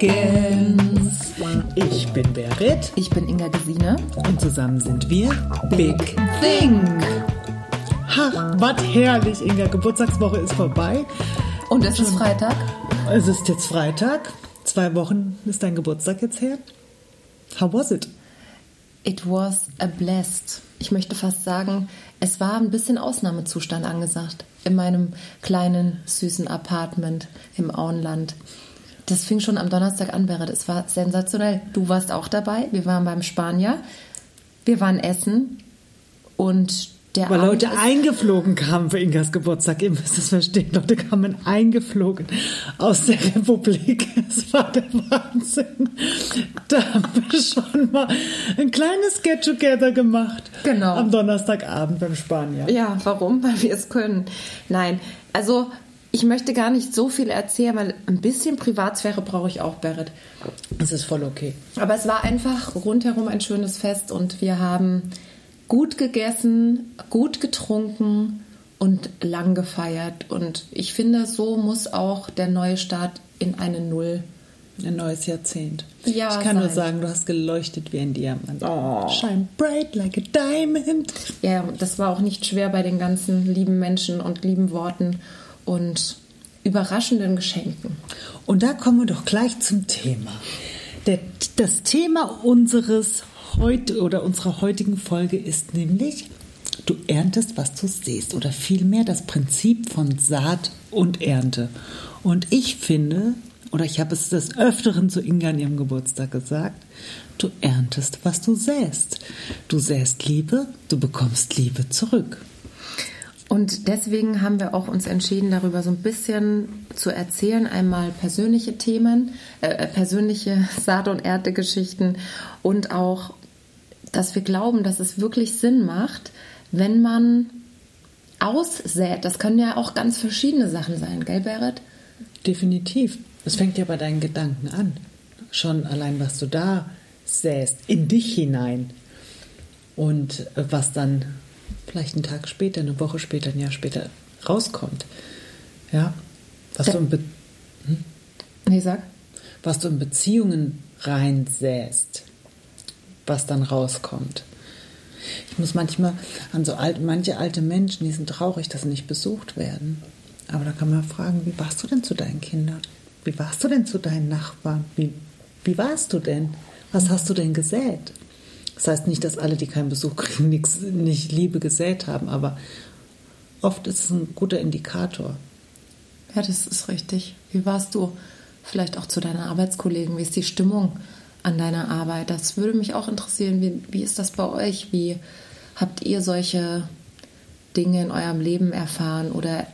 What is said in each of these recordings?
Morgens. Ich bin Berit Ich bin Inga Gesine. und zusammen sind wir Big Think. Ach, was herrlich, Inga. Geburtstagswoche ist vorbei. Und es ist Freitag. Es ist jetzt Freitag. Zwei Wochen ist dein Geburtstag jetzt her. How was it? It was a blessed. Ich möchte fast sagen, es war ein bisschen Ausnahmezustand angesagt in meinem kleinen, süßen Apartment im Auenland. Das fing schon am Donnerstag an, Berit. Es war sensationell. Du warst auch dabei. Wir waren beim Spanier. Wir waren essen. Und der Weil Abend Leute eingeflogen kamen für Ingas Geburtstag. Ihr müsst es verstehen. Leute kamen eingeflogen aus der Republik. Es war der Wahnsinn. Da haben wir schon mal ein kleines Get-Together gemacht. Genau. Am Donnerstagabend beim Spanier. Ja, warum? Weil wir es können. Nein, also ich möchte gar nicht so viel erzählen, weil ein bisschen Privatsphäre brauche ich auch, Berit. Das ist voll okay. Aber es war einfach rundherum ein schönes Fest und wir haben gut gegessen, gut getrunken und lang gefeiert. Und ich finde, so muss auch der neue Start in eine Null. Ein neues Jahrzehnt. Ja, ich kann nur sein. sagen, du hast geleuchtet wie ein Diamant. Shine bright like a diamond. Ja, das war auch nicht schwer bei den ganzen lieben Menschen und lieben Worten und überraschenden Geschenken. Und da kommen wir doch gleich zum Thema. Der, das Thema unseres heute oder unserer heutigen Folge ist nämlich, du erntest, was du siehst, oder vielmehr das Prinzip von Saat und Ernte. Und ich finde, oder ich habe es des Öfteren zu Inga an ihrem Geburtstag gesagt, du erntest, was du säst. Du säst Liebe, du bekommst Liebe zurück. Und deswegen haben wir auch uns entschieden, darüber so ein bisschen zu erzählen. Einmal persönliche Themen, äh, äh, persönliche Saat- und Erntegeschichten und auch, dass wir glauben, dass es wirklich Sinn macht, wenn man aussät. Das können ja auch ganz verschiedene Sachen sein, gell, Berit? Definitiv. Es fängt ja bei deinen Gedanken an. Schon allein, was du da säst, in dich hinein. Und äh, was dann vielleicht einen Tag später, eine Woche später, ein Jahr später rauskommt. Ja. Was, du in, Be Nee, sag. was du in Beziehungen reinsäst, was dann rauskommt. Ich muss manchmal an so alt, manche alte Menschen, die sind traurig, dass sie nicht besucht werden. Aber da kann man fragen, wie warst du denn zu deinen Kindern? Wie warst du denn zu deinen Nachbarn? Wie, wie warst du denn? Was hast du denn gesät? Das heißt nicht, dass alle, die keinen Besuch kriegen, nix, nicht Liebe gesät haben, aber oft ist es ein guter Indikator. Ja, das ist richtig. Wie warst du vielleicht auch zu deinen Arbeitskollegen? Wie ist die Stimmung an deiner Arbeit? Das würde mich auch interessieren. Wie, wie ist das bei euch? Wie habt ihr solche Dinge in eurem Leben erfahren? Oder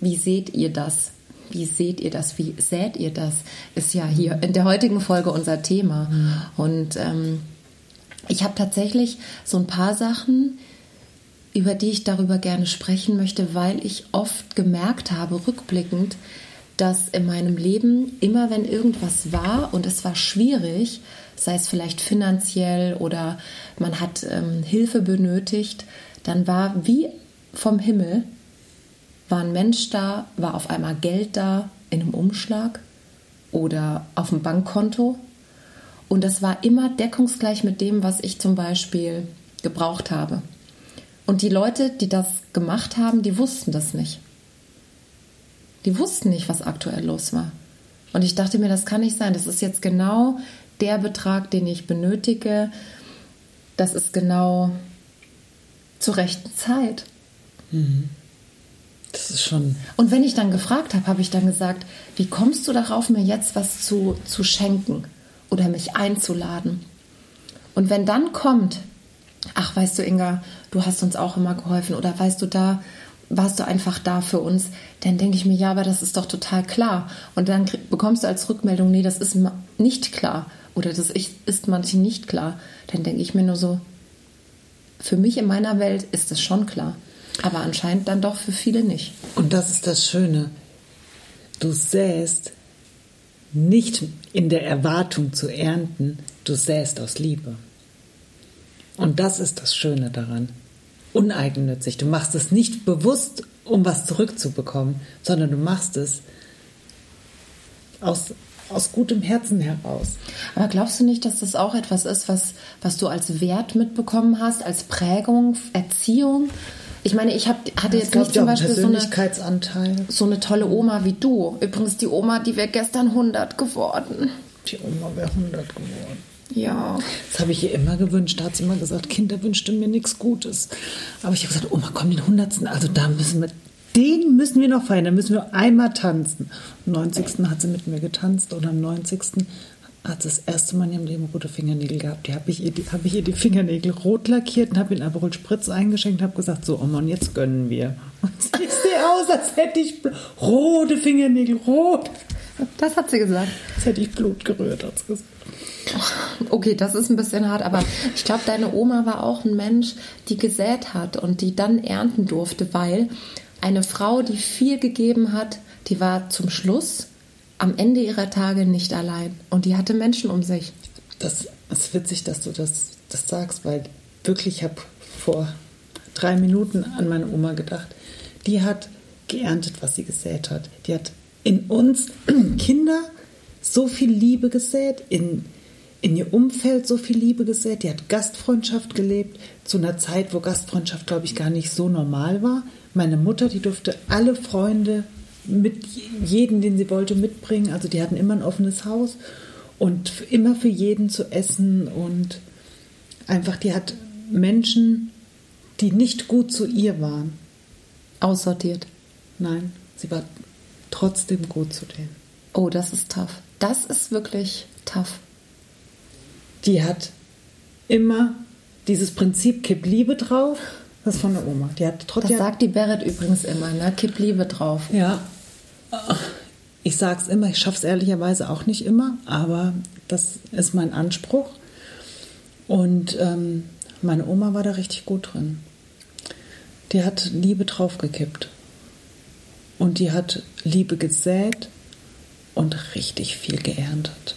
wie seht ihr das? Wie seht ihr das? Wie sät ihr das? Ist ja hier in der heutigen Folge unser Thema. Und ähm, ich habe tatsächlich so ein paar Sachen, über die ich darüber gerne sprechen möchte, weil ich oft gemerkt habe, rückblickend, dass in meinem Leben immer, wenn irgendwas war und es war schwierig, sei es vielleicht finanziell oder man hat ähm, Hilfe benötigt, dann war wie vom Himmel, war ein Mensch da, war auf einmal Geld da in einem Umschlag oder auf dem Bankkonto. Und das war immer deckungsgleich mit dem, was ich zum Beispiel gebraucht habe. Und die Leute, die das gemacht haben, die wussten das nicht. Die wussten nicht, was aktuell los war. Und ich dachte mir, das kann nicht sein. Das ist jetzt genau der Betrag, den ich benötige. Das ist genau zur rechten Zeit. Das ist schon Und wenn ich dann gefragt habe, habe ich dann gesagt, wie kommst du darauf, mir jetzt was zu, zu schenken oder mich einzuladen? Und wenn dann kommt, ach, weißt du, Inga, du hast uns auch immer geholfen oder weißt du, da warst du einfach da für uns, dann denke ich mir, ja, aber das ist doch total klar. Und dann bekommst du als Rückmeldung, nee, das ist nicht klar oder das ist manchen nicht klar. Dann denke ich mir nur so, für mich in meiner Welt ist es schon klar. Aber anscheinend dann doch für viele nicht. Und das ist das Schöne. Du säst nicht in der Erwartung zu ernten, du säst aus Liebe. Und das ist das Schöne daran. Uneigennützig. Du machst es nicht bewusst, um was zurückzubekommen, sondern du machst es aus, aus gutem Herzen heraus. Aber glaubst du nicht, dass das auch etwas ist, was, was du als Wert mitbekommen hast, als Prägung, Erziehung? Ich meine, ich hab, hatte Das jetzt nicht zum Beispiel so eine, so eine tolle Oma wie du. Übrigens, die Oma, die wäre gestern 100 geworden. Die Oma wäre 100 geworden. Ja. Das habe ich ihr immer gewünscht. Da hat sie immer gesagt, Kinder wünschten mir nichts Gutes. Aber ich habe gesagt, Oma, komm, den Hundertsten, also da müssen wir, den müssen wir noch feiern, da müssen wir einmal tanzen. Am 90. hat sie mit mir getanzt und am 90. hat sie das erste Mal in ihrem Leben rote Fingernägel gehabt. Die habe ich, ihr die- hab ich ihr die Fingernägel rot lackiert und habe ihr Aperol Spritz eingeschenkt und habe gesagt, so Oma, und jetzt gönnen wir. Und sie sehe aus, als hätte ich rote Fingernägel, rot. Das hat sie gesagt. Als hätte ich Blut gerührt, hat sie gesagt. Okay, das ist ein bisschen hart, aber ich glaube, deine Oma war auch ein Mensch, die gesät hat und die dann ernten durfte, weil eine Frau, die viel gegeben hat, die war zum Schluss am Ende ihrer Tage nicht allein und die hatte Menschen um sich. Das ist witzig, dass du das, das sagst, weil wirklich, ich habe vor drei Minuten an meine Oma gedacht. Die hat geerntet, was sie gesät hat. Die hat in uns Kinder so viel Liebe gesät, in, in ihr Umfeld so viel Liebe gesät. Die hat Gastfreundschaft gelebt, zu einer Zeit, wo Gastfreundschaft, glaube ich, gar nicht so normal war. Meine Mutter, die durfte alle Freunde mit jeden, den sie wollte, mitbringen. Also die hatten immer ein offenes Haus und immer für jeden zu essen und einfach, die hat Menschen, die nicht gut zu ihr waren. Aussortiert. Nein, sie war trotzdem gut zu denen. Oh, das ist tough. Das ist wirklich tough. Die hat immer dieses Prinzip Kipp Liebe drauf. Das ist von der Oma. Die hat Das trotzdem. sagt die Barrett übrigens immer, ne? Kipp Liebe drauf. Ja. Ich sag's immer, ich schaff's ehrlicherweise auch nicht immer, aber das ist mein Anspruch. Und ähm, meine Oma war da richtig gut drin. Die hat Liebe draufgekippt. Und die hat Liebe gesät und richtig viel geerntet.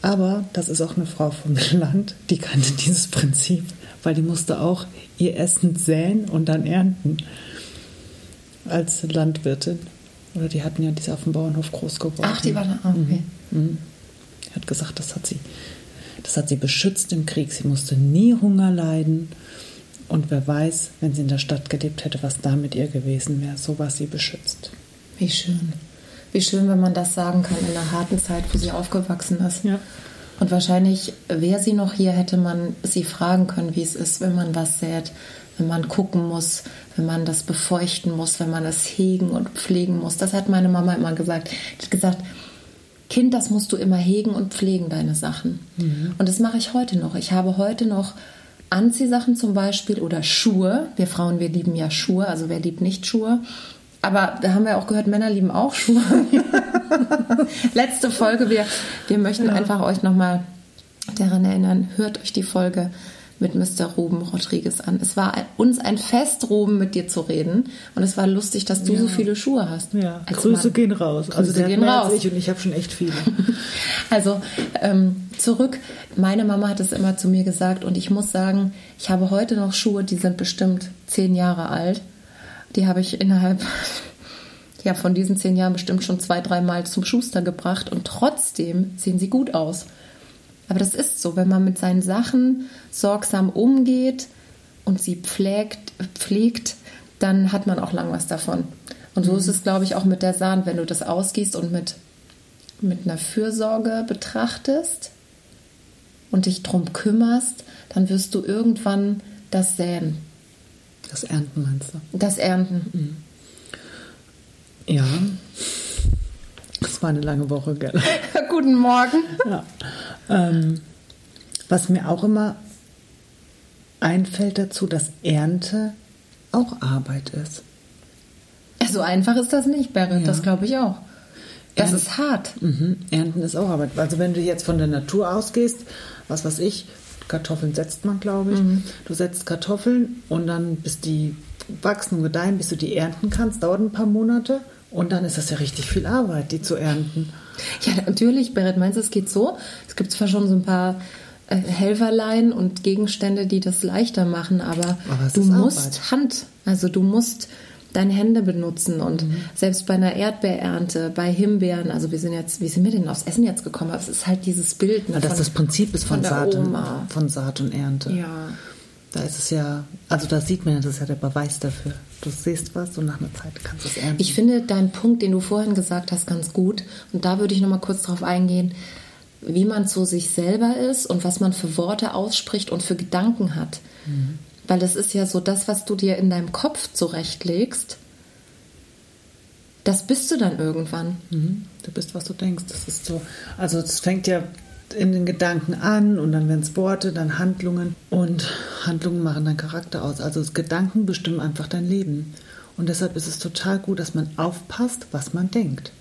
Aber das ist auch eine Frau vom Land, die kannte dieses Prinzip, weil die musste auch ihr Essen säen und dann ernten als Landwirtin. Oder die hatten ja diese auf dem Bauernhof groß geworden. Ach, die war da. ah, Okay. Mhm. Die hat gesagt, das hat sie, das hat sie beschützt im Krieg. Sie musste nie Hunger leiden. Und wer weiß, wenn sie in der Stadt gelebt hätte, was da mit ihr gewesen wäre. So war sie beschützt. Wie schön. Wie schön, wenn man das sagen kann in einer harten Zeit, wo sie aufgewachsen ist. Ja. Und wahrscheinlich wäre sie noch hier, hätte man sie fragen können, wie es ist, wenn man was sät, wenn man gucken muss, wenn man das befeuchten muss, wenn man es hegen und pflegen muss. Das hat meine Mama immer gesagt. Die hat gesagt, Kind, das musst du immer hegen und pflegen, deine Sachen. Und das mache ich heute noch. Ich habe heute noch Anziehsachen zum Beispiel oder Schuhe. Wir Frauen, wir lieben ja Schuhe, also wer liebt nicht Schuhe? Aber da haben wir auch gehört, Männer lieben auch Schuhe. Letzte Folge, wir, wir möchten einfach euch nochmal daran erinnern, hört euch die Folge mit Mr. Ruben Rodriguez an. Es war uns ein Fest, Ruben, mit dir zu reden. Und es war lustig, dass du so viele Schuhe hast. Ja, Grüße Mann. gehen raus. Grüße also der gehen raus. als ich und ich habe schon echt viele. Also ähm, zurück, meine Mama hat es immer zu mir gesagt und ich muss sagen, ich habe heute noch Schuhe, die sind bestimmt zehn Jahre alt. Die habe ich innerhalb ja, von diesen zehn Jahren bestimmt schon zwei, dreimal zum Schuster gebracht und trotzdem sehen sie gut aus. Aber das ist so, wenn man mit seinen Sachen sorgsam umgeht und sie pflegt, pflegt dann hat man auch lang was davon. Und so ist es, glaube ich, auch mit der Sahne, wenn du das ausgießt und mit mit einer Fürsorge betrachtest und dich drum kümmerst, dann wirst du irgendwann das säen, Das Ernten meinst du? das ernten. Ja. Das war eine lange Woche, gell? Guten Morgen. Ja. Ähm, was mir auch immer einfällt dazu, dass Ernte auch Arbeit ist. So einfach ist das nicht, Berit, Ja. das glaube ich auch. Das Ernt- ist hart. Mhm. Ernten ist auch Arbeit. Also wenn du jetzt von der Natur ausgehst, was weiß ich, Kartoffeln setzt man, glaube ich. Du setzt Kartoffeln und dann bis die wachsen und gedeihen, bis du die ernten kannst, dauert ein paar Monate und dann ist das ja richtig viel Arbeit, die zu ernten. Ja, natürlich, Berit, meinst du, es geht so? Es gibt zwar schon so ein paar äh, Helferlein und Gegenstände, die das leichter machen, aber, Aber du musst Arbeit. Hand, also du musst deine Hände benutzen und mhm. selbst bei einer Erdbeerernte, bei Himbeeren, also wir sind jetzt, wie sind wir denn aufs Essen jetzt gekommen? Aber es ist halt dieses Bild. Ne, ja, dass das Prinzip ist von, von Saat, und, von Saat und Ernte. Ja. Da ist es ja, also da sieht man, das ist ja der Beweis dafür. Du siehst was und nach einer Zeit kannst du es ernten. Ich finde deinen Punkt, den du vorhin gesagt hast, ganz gut. Und da würde ich nochmal kurz drauf eingehen, wie man zu sich selber ist und was man für Worte ausspricht und für Gedanken hat. Mhm. Weil das ist ja so das, was du dir in deinem Kopf zurechtlegst, das bist du dann irgendwann. Mhm. Du bist, was du denkst. Das ist so. Also es fängt ja in den Gedanken an und dann werden es Worte, dann Handlungen und Handlungen machen deinen Charakter aus. Also Gedanken bestimmen einfach dein Leben. Und deshalb ist es total gut, dass man aufpasst, was man denkt.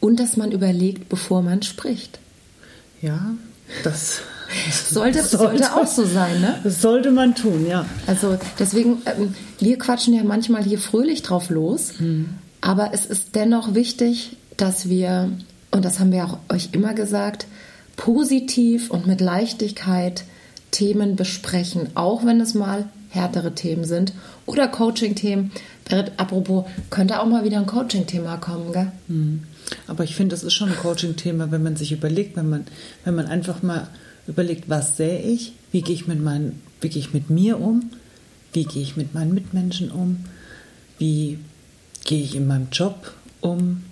Und dass man überlegt, bevor man spricht. Ja, das sollte, sollte, auch so sein, ne? Das sollte man tun, ja. Also deswegen, ähm, wir quatschen ja manchmal hier fröhlich drauf los, hm. aber es ist dennoch wichtig, dass wir, und das haben wir auch euch immer gesagt, positiv und mit Leichtigkeit Themen besprechen, auch wenn es mal härtere Themen sind oder Coaching-Themen. Apropos, könnte auch mal wieder ein Coaching-Thema kommen, gell? Hm. Aber ich finde, das ist schon ein Coaching-Thema, wenn man sich überlegt, wenn man, wenn man einfach mal überlegt, was sehe ich, wie gehe ich mit meinen, wie gehe ich mit mir um, wie gehe ich mit meinen Mitmenschen um, wie gehe ich in meinem Job um,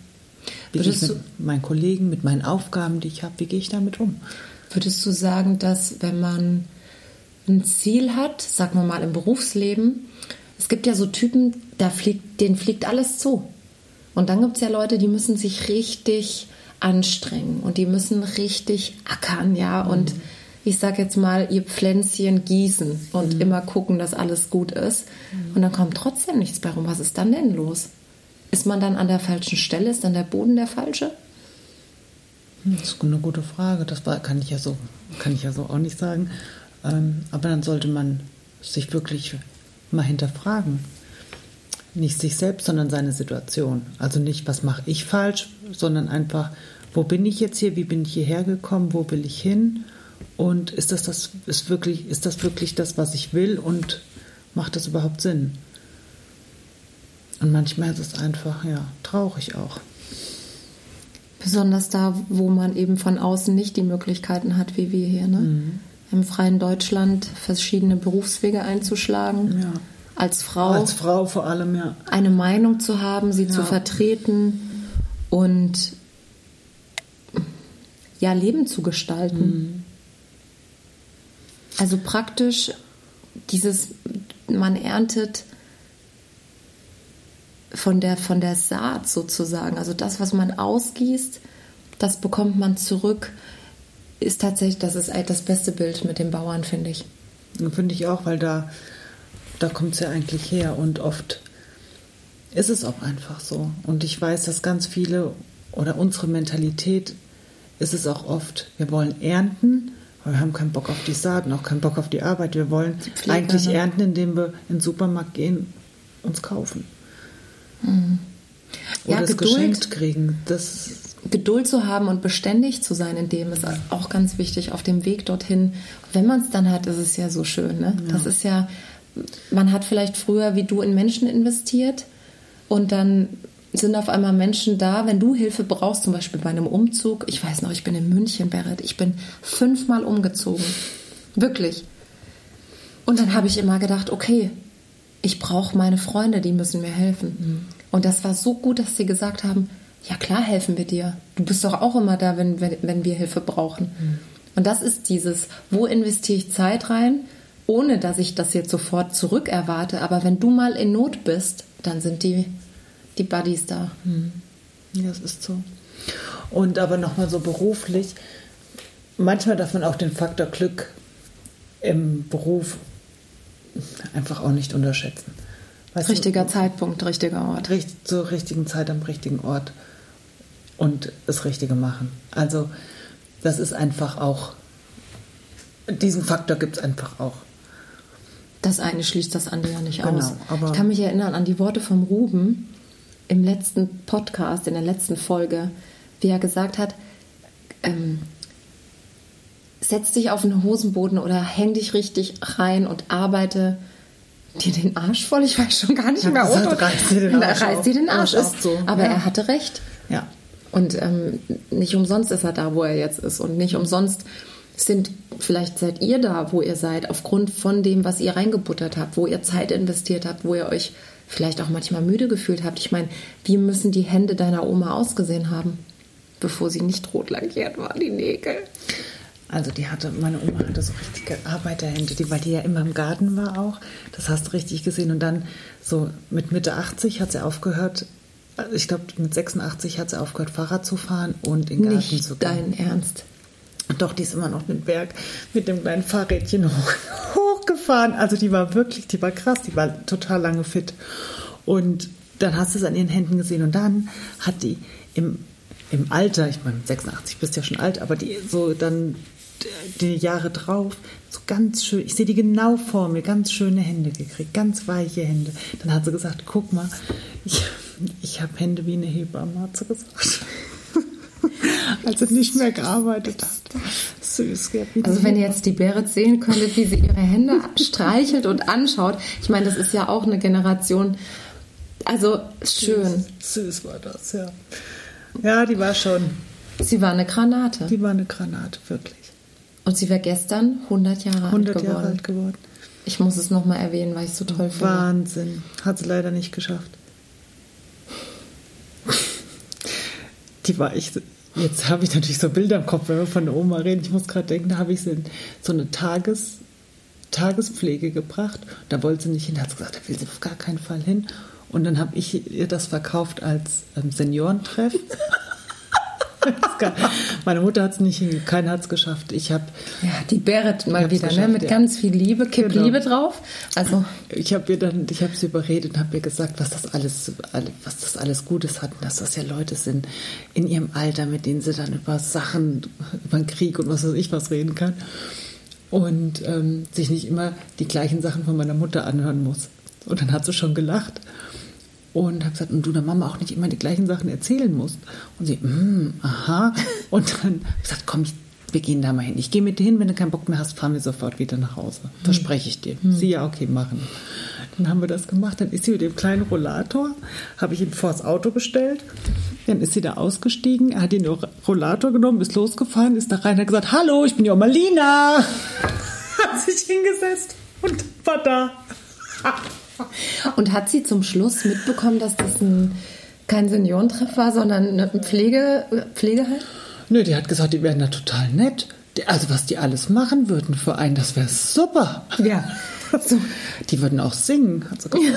wie gehe ich mit meinen Kollegen, mit meinen Aufgaben, die ich habe, wie gehe ich damit um? Würdest du sagen, dass wenn man ein Ziel hat, sagen wir mal im Berufsleben, es gibt ja so Typen, da fliegt, denen fliegt alles zu. Und dann gibt es ja Leute, die müssen sich richtig anstrengen und die müssen richtig ackern, ja. Mhm. Und ich sag jetzt mal, ihr Pflänzchen gießen und mhm. immer gucken, dass alles gut ist. Mhm. Und dann kommt trotzdem nichts bei rum. Was ist dann denn los? Ist man dann an der falschen Stelle? Ist dann der Boden der falsche? Hm, das ist eine gute Frage. Das war, kann ich ja so, kann ich ja so auch nicht sagen. Ähm, aber dann sollte man sich wirklich mal hinterfragen nicht sich selbst, sondern seine Situation. Also nicht, was mache ich falsch, sondern einfach, wo bin ich jetzt hier, wie bin ich hierher gekommen, wo will ich hin und ist das, das, ist wirklich, ist das wirklich das, was ich will und macht das überhaupt Sinn? Und manchmal ist es einfach, ja, traurig auch. Besonders da, wo man eben von außen nicht die Möglichkeiten hat, wie wir hier, ne? Mhm. Im freien Deutschland verschiedene Berufswege einzuschlagen. Ja als Frau. Als Frau vor allem, ja. Eine Meinung zu haben, sie ja. zu vertreten und ja, Leben zu gestalten. Mhm. Also praktisch dieses, man erntet von der, von der Saat sozusagen. Also das, was man ausgießt, das bekommt man zurück. Ist tatsächlich, das ist das beste Bild mit den Bauern, finde ich. Finde ich auch, weil da da kommt es ja eigentlich her und oft ist es auch einfach so. Und ich weiß, dass ganz viele oder unsere Mentalität ist es auch oft, wir wollen ernten, aber wir haben keinen Bock auf die Saaten, auch keinen Bock auf die Arbeit. Wir wollen eigentlich ne? ernten, indem wir in den Supermarkt gehen, uns kaufen. Mhm. Oder ja, es Geduld, geschenkt kriegen. Das Geduld zu haben und beständig zu sein in dem ist auch ganz wichtig auf dem Weg dorthin. Wenn man es dann hat, ist es ja so schön. Ne? Ja. Das ist ja man hat vielleicht früher wie du in Menschen investiert und dann sind auf einmal Menschen da, wenn du Hilfe brauchst, zum Beispiel bei einem Umzug. Ich weiß noch, ich bin in München, Berit. Ich bin fünfmal umgezogen. Wirklich. Und dann habe ich immer gedacht, okay, ich brauche meine Freunde, die müssen mir helfen. Mhm. Und das war so gut, dass sie gesagt haben, ja klar helfen wir dir. Du bist doch auch immer da, wenn, wenn, wenn wir Hilfe brauchen. Mhm. Und das ist dieses, wo investiere ich Zeit rein? Ohne dass ich das jetzt sofort zurück erwarte. Aber wenn du mal in Not bist, dann sind die, die Buddies da. Hm. Das ist so. Und aber nochmal so beruflich, manchmal darf man auch den Faktor Glück im Beruf einfach auch nicht unterschätzen. Weißt richtiger du, Zeitpunkt, richtiger Ort. zur richtigen Zeit am richtigen Ort und das Richtige machen. Also das ist einfach auch, diesen Faktor gibt es einfach auch. Das eine schließt das andere ja nicht genau, aus. ich kann mich erinnern an die Worte vom Ruben im letzten Podcast, in der letzten Folge, wie er gesagt hat, ähm, setz dich auf den Hosenboden oder häng dich richtig rein und arbeite dir den Arsch voll. Ich weiß schon gar nicht Ja, mehr. gesagt, Otto. reiß dir den Arsch reiß dir den Arsch auf. so, Aber ja. er hatte recht. Ja. Und ähm, nicht umsonst ist er da, wo er jetzt ist. Und nicht umsonst sind, vielleicht seid ihr da, wo ihr seid, aufgrund von dem, was ihr reingebuttert habt, wo ihr Zeit investiert habt, wo ihr euch vielleicht auch manchmal müde gefühlt habt. Ich meine, wie müssen die Hände deiner Oma ausgesehen haben, bevor sie nicht rot lackiert war, die Nägel? Also die hatte, meine Oma hatte so richtige Arbeiterhände, die, weil die ja immer im Garten war auch. Das hast du richtig gesehen. Und dann so mit Mitte 80 hat sie aufgehört, also ich glaube mit 86 hat sie aufgehört, Fahrrad zu fahren und in den Garten Nicht zu gehen. dein Ernst. Doch, die ist immer noch den Berg mit dem kleinen Fahrrädchen hoch, hochgefahren. Also die war wirklich, die war krass, die war total lange fit. Und dann hast du es an ihren Händen gesehen. Und dann hat die im, im Alter, ich meine, 86 bist ja schon alt, aber die so dann die Jahre drauf, so ganz schön, ich sehe die genau vor mir, ganz schöne Hände gekriegt, ganz weiche Hände. Dann hat sie gesagt, guck mal, ich, ich habe Hände wie eine Hebamme, hat sie gesagt. Als sie nicht mehr gearbeitet hat. Süß, Also wenn ihr jetzt die Berit sehen könntet, wie sie ihre Hände streichelt und anschaut. Ich meine, das ist ja auch eine Generation. Also schön. Süß war das, ja. Ja, die war schon, Sie war eine Granate. die war eine Granate, wirklich. Und sie wäre gestern 100 Jahre 100 alt geworden. Jahre alt geworden. Ich muss es nochmal erwähnen, weil ich es so toll finde. Wahnsinn. Hat sie leider nicht geschafft. Die war echt. Jetzt habe ich natürlich so Bilder im Kopf, wenn wir von der Oma reden. Ich muss gerade denken, da habe ich sie in so eine Tages, Tagespflege gebracht. Da wollte sie nicht hin. Hat sie gesagt, da will sie auf gar keinen Fall hin. Und dann habe ich ihr das verkauft als ähm, Seniorentreff. Meine Mutter hat es nicht hingekriegt, keiner hat es geschafft. Ich habe Ja, die Berit mal wieder, ne? Mit ja. ganz viel Liebe, Kipp Genau. Liebe drauf. Also, Ich habe ihr dann, ich habe sie überredet und habe ihr gesagt, was das alles, alle- was das alles Gutes hat, und dass das ja Leute sind in ihrem Alter, mit denen sie dann über Sachen, über den Krieg und was weiß ich was reden kann und ähm, sich nicht immer die gleichen Sachen von meiner Mutter anhören muss. Und dann hat sie schon gelacht und habe gesagt, und du der Mama auch nicht immer die gleichen Sachen erzählen musst. Und sie, mm, aha. Und dann habe ich gesagt, komm, ich, wir gehen da mal hin. Ich gehe mit dir hin, wenn du keinen Bock mehr hast, fahren wir sofort wieder nach Hause. Verspreche ich dir. Sie, ja, okay, machen. Dann haben wir das gemacht. Dann ist sie mit dem kleinen Rollator, habe ich ihn vors Auto gestellt. Dann ist sie da ausgestiegen, hat den Rollator genommen, ist losgefahren, ist da rein, hat gesagt, hallo, ich bin die Oma Lina. Hat sich hingesetzt und war da. und hat sie zum Schluss mitbekommen, dass das ein, kein Seniorentreff war, sondern ein Pflege, Pflegeheim? Nö, die hat gesagt, die wären da total nett. Also was die alles machen würden für einen, das wäre super. Ja. So. Die würden auch singen, hat sie gesagt.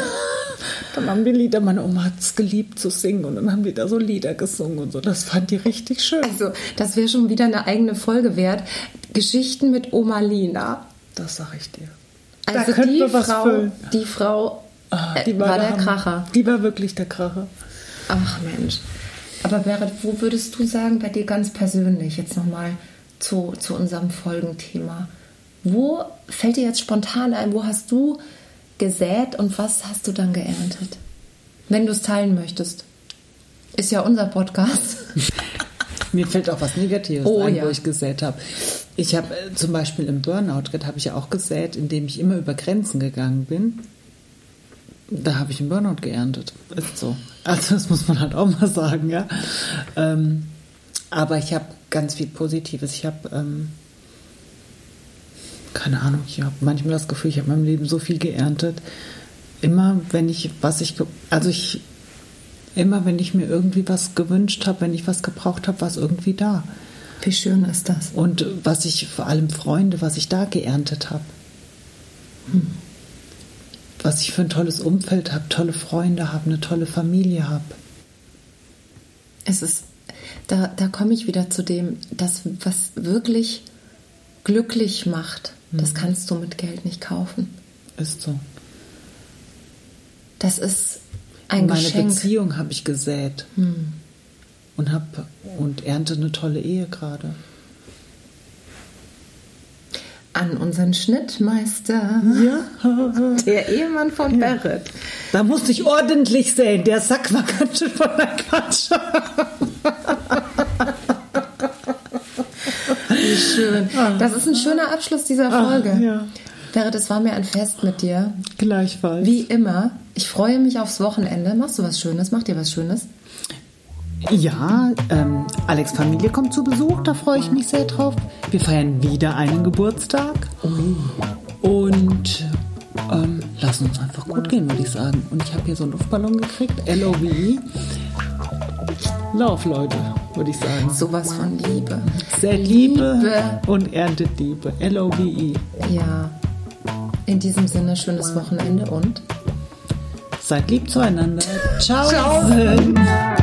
Dann haben die Lieder, meine Oma hat es geliebt zu singen und dann haben die da so Lieder gesungen und so. Das fand die richtig schön. Also, das wäre schon wieder eine eigene Folge wert. Geschichten mit Oma Lina. Das sag ich dir. Also könnten die wir was Frau, füllen. die Frau Ah, äh, war, der Hammer. Kracher. Die war wirklich der Kracher. Ach Mensch. Aber Berit, wo würdest du sagen, bei dir ganz persönlich, jetzt nochmal zu, zu unserem Folgenthema, wo fällt dir jetzt spontan ein, wo hast du gesät und was hast du dann geerntet? Wenn du es teilen möchtest. Ist ja unser Podcast. Mir fällt auch was Negatives Oh, ein, ja. wo ich gesät habe. Ich habe äh, zum Beispiel im Burnout, habe ich ja auch gesät, indem ich immer über Grenzen gegangen bin. Da habe ich einen Burnout geerntet. Ist so. Also das muss man halt auch mal sagen, ja. Ähm, aber ich habe ganz viel Positives. Ich habe ähm, keine Ahnung. Ich habe manchmal das Gefühl, ich habe in meinem Leben so viel geerntet. Immer, wenn ich was ich also ich immer, wenn ich mir irgendwie was gewünscht habe, wenn ich was gebraucht habe, war es irgendwie da. Wie schön ist das? Und was ich, vor allem Freunde, was ich da geerntet habe. Was ich für ein tolles Umfeld habe, tolle Freunde habe, eine tolle Familie habe. Es ist, da, da komme ich wieder zu dem, das, was wirklich glücklich macht, das kannst du mit Geld nicht kaufen. Ist so. Das ist ein Meine Geschenk. Beziehung habe ich gesät. Und, hab, und ernte eine tolle Ehe gerade. An unseren Schnittmeister, Ja. der Ehemann von Berit. Da musste ich ordentlich säen. Der Sack war ganz schön von der Quatsch. Wie schön. Das ist ein schöner Abschluss dieser Folge. Ah, ja. Berit, es war mir ein Fest mit dir. Gleichfalls. Wie immer. Ich freue mich aufs Wochenende. Machst du was Schönes? Macht ihr was Schönes? Ja, ähm, Alex Familie kommt zu Besuch, da freue ich mich sehr drauf. Wir feiern wieder einen Geburtstag. Und ähm, lassen uns einfach gut gehen, würde ich sagen. Und ich habe hier so einen Luftballon gekriegt, L-O-V-E. Lauf, Leute, würde ich sagen. Sowas von Liebe. Sehr Liebe, und erntet Liebe. L-O-V-E. Ja. In diesem Sinne, schönes Wochenende und Seid lieb zueinander. Ciao. Ciao.